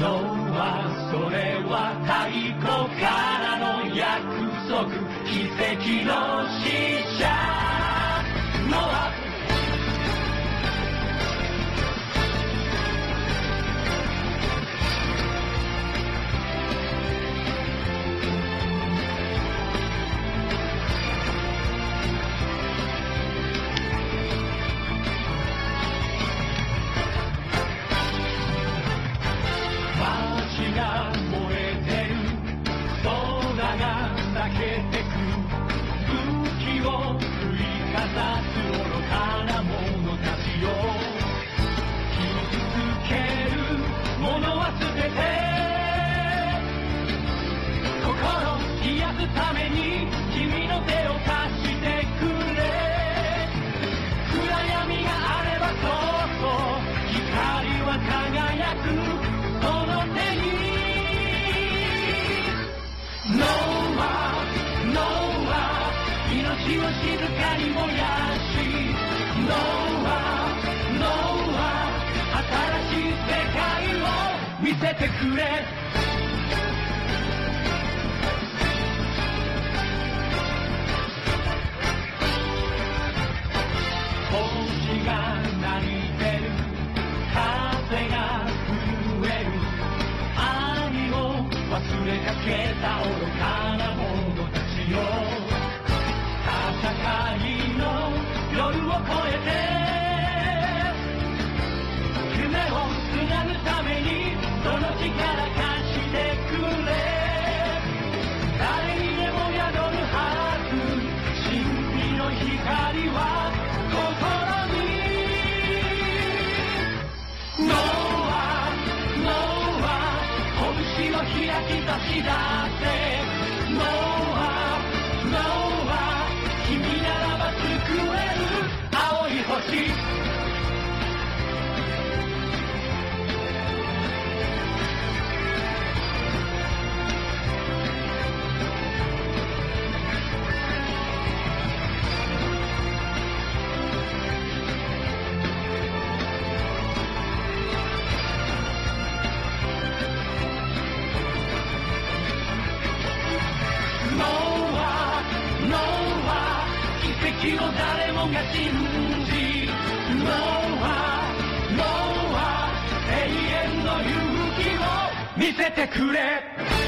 のはそれは太鼓からの約束。奇跡の使者。脳は脳は新しい世界を見せてくれ。の開き差しだ。きを誰もが信じる No ha 永遠の勇気を見せてくれ。